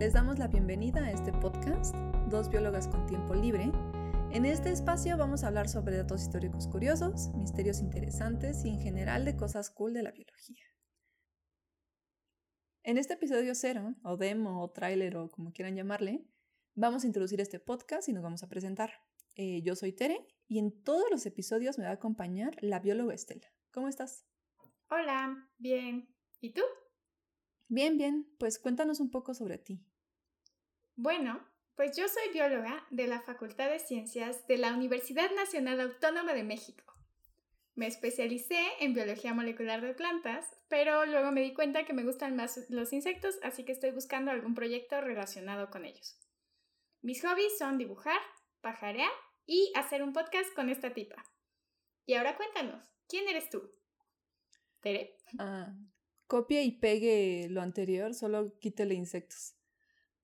Les damos la bienvenida a este podcast, Dos Biólogas con Tiempo Libre. En este espacio vamos a hablar sobre datos históricos curiosos, misterios interesantes y en general de cosas cool de la biología. En este episodio cero, o demo, o tráiler, o como quieran llamarle, vamos a introducir este podcast y nos vamos a presentar. Eh, yo soy Tere y en todos los episodios me va a acompañar la bióloga Estela. ¿Cómo estás? Hola, bien. ¿Y tú? Bien, bien. Pues cuéntanos un poco sobre ti. Bueno, pues yo soy bióloga de la Facultad de Ciencias de la Universidad Nacional Autónoma de México. Me especialicé en biología molecular de plantas, pero luego me di cuenta que me gustan más los insectos, así que estoy buscando algún proyecto relacionado con ellos. Mis hobbies son dibujar, pajarear y hacer un podcast con esta tipa. Y ahora cuéntanos, ¿quién eres tú? ¿Tere? Ah, copie y pegue lo anterior, solo quítele insectos.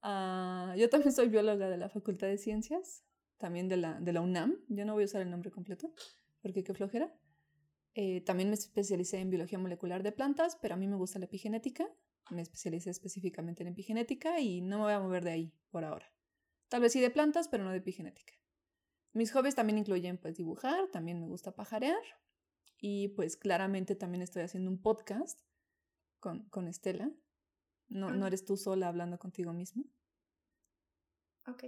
Ah, yo también soy bióloga de la Facultad de Ciencias, también de la, de la UNAM. Yo no voy a usar el nombre completo, porque qué flojera. Eh, también me especialicé en biología molecular de plantas, pero a mí me gusta la epigenética. Me especialicé específicamente en epigenética y no me voy a mover de ahí por ahora. Tal vez sí de plantas, pero no de epigenética. Mis hobbies también incluyen pues dibujar, también me gusta pajarear y pues claramente también estoy haciendo un podcast con, con Estela. No, no eres tú sola hablando contigo mismo. Ok.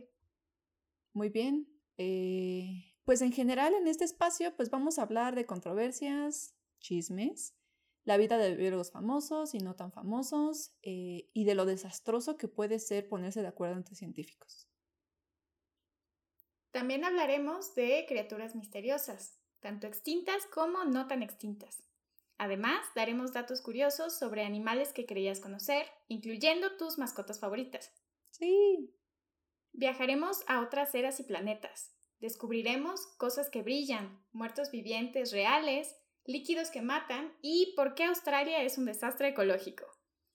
Muy bien. Eh, pues en general en este espacio pues vamos a hablar de controversias, chismes, la vida de biólogos famosos y no tan famosos eh, y de lo desastroso que puede ser ponerse de acuerdo entre científicos. También hablaremos de criaturas misteriosas, tanto extintas como no tan extintas. Además, daremos datos curiosos sobre animales que creías conocer, incluyendo tus mascotas favoritas. Sí. Viajaremos a otras eras y planetas. Descubriremos cosas que brillan, muertos vivientes reales, líquidos que matan y por qué Australia es un desastre ecológico.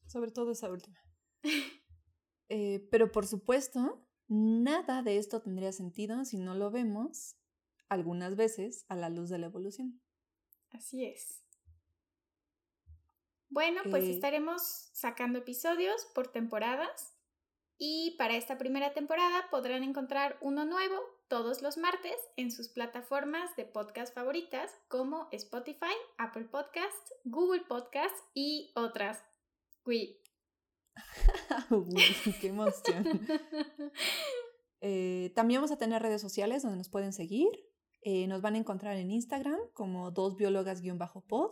Sobre todo esa última. Eh, pero por supuesto, Nada de esto tendría sentido si no lo vemos algunas veces a la luz de la evolución. Así es. Bueno, pues Eh, estaremos sacando episodios por temporadas y para esta primera temporada podrán encontrar uno nuevo todos los martes en sus plataformas de podcast favoritas como Spotify, Apple Podcasts, Google Podcasts y otras. Uy. Uy, qué emoción. Eh, también vamos a tener redes sociales donde nos pueden seguir. Eh, nos van a encontrar en Instagram como dos biólogas-pod,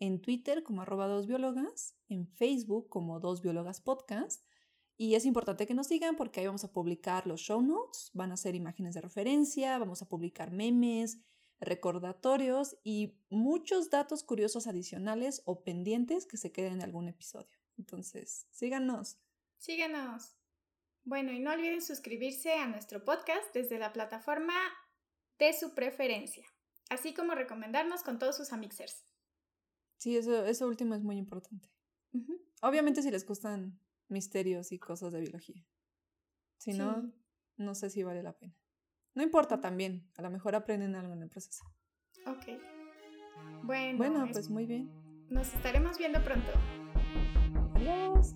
en Twitter como arroba dos biólogas, en Facebook como dos biólogas podcast. Y es importante que nos sigan porque ahí vamos a publicar los show notes, van a ser imágenes de referencia, vamos a publicar memes, recordatorios y muchos datos curiosos adicionales o pendientes que se queden en algún episodio. Entonces, síganos. Síguenos. Bueno, y no olviden suscribirse a nuestro podcast desde la plataforma de su preferencia, así como recomendarnos con todos sus amixers. Sí, eso, eso último es muy importante. Obviamente si les gustan misterios y cosas de biología. Si no, Sí. no sé si vale la pena. No importa también, a lo mejor aprenden algo en el proceso. Ok. Bueno, Bueno, es- pues muy bien. nos estaremos viendo pronto. Adiós.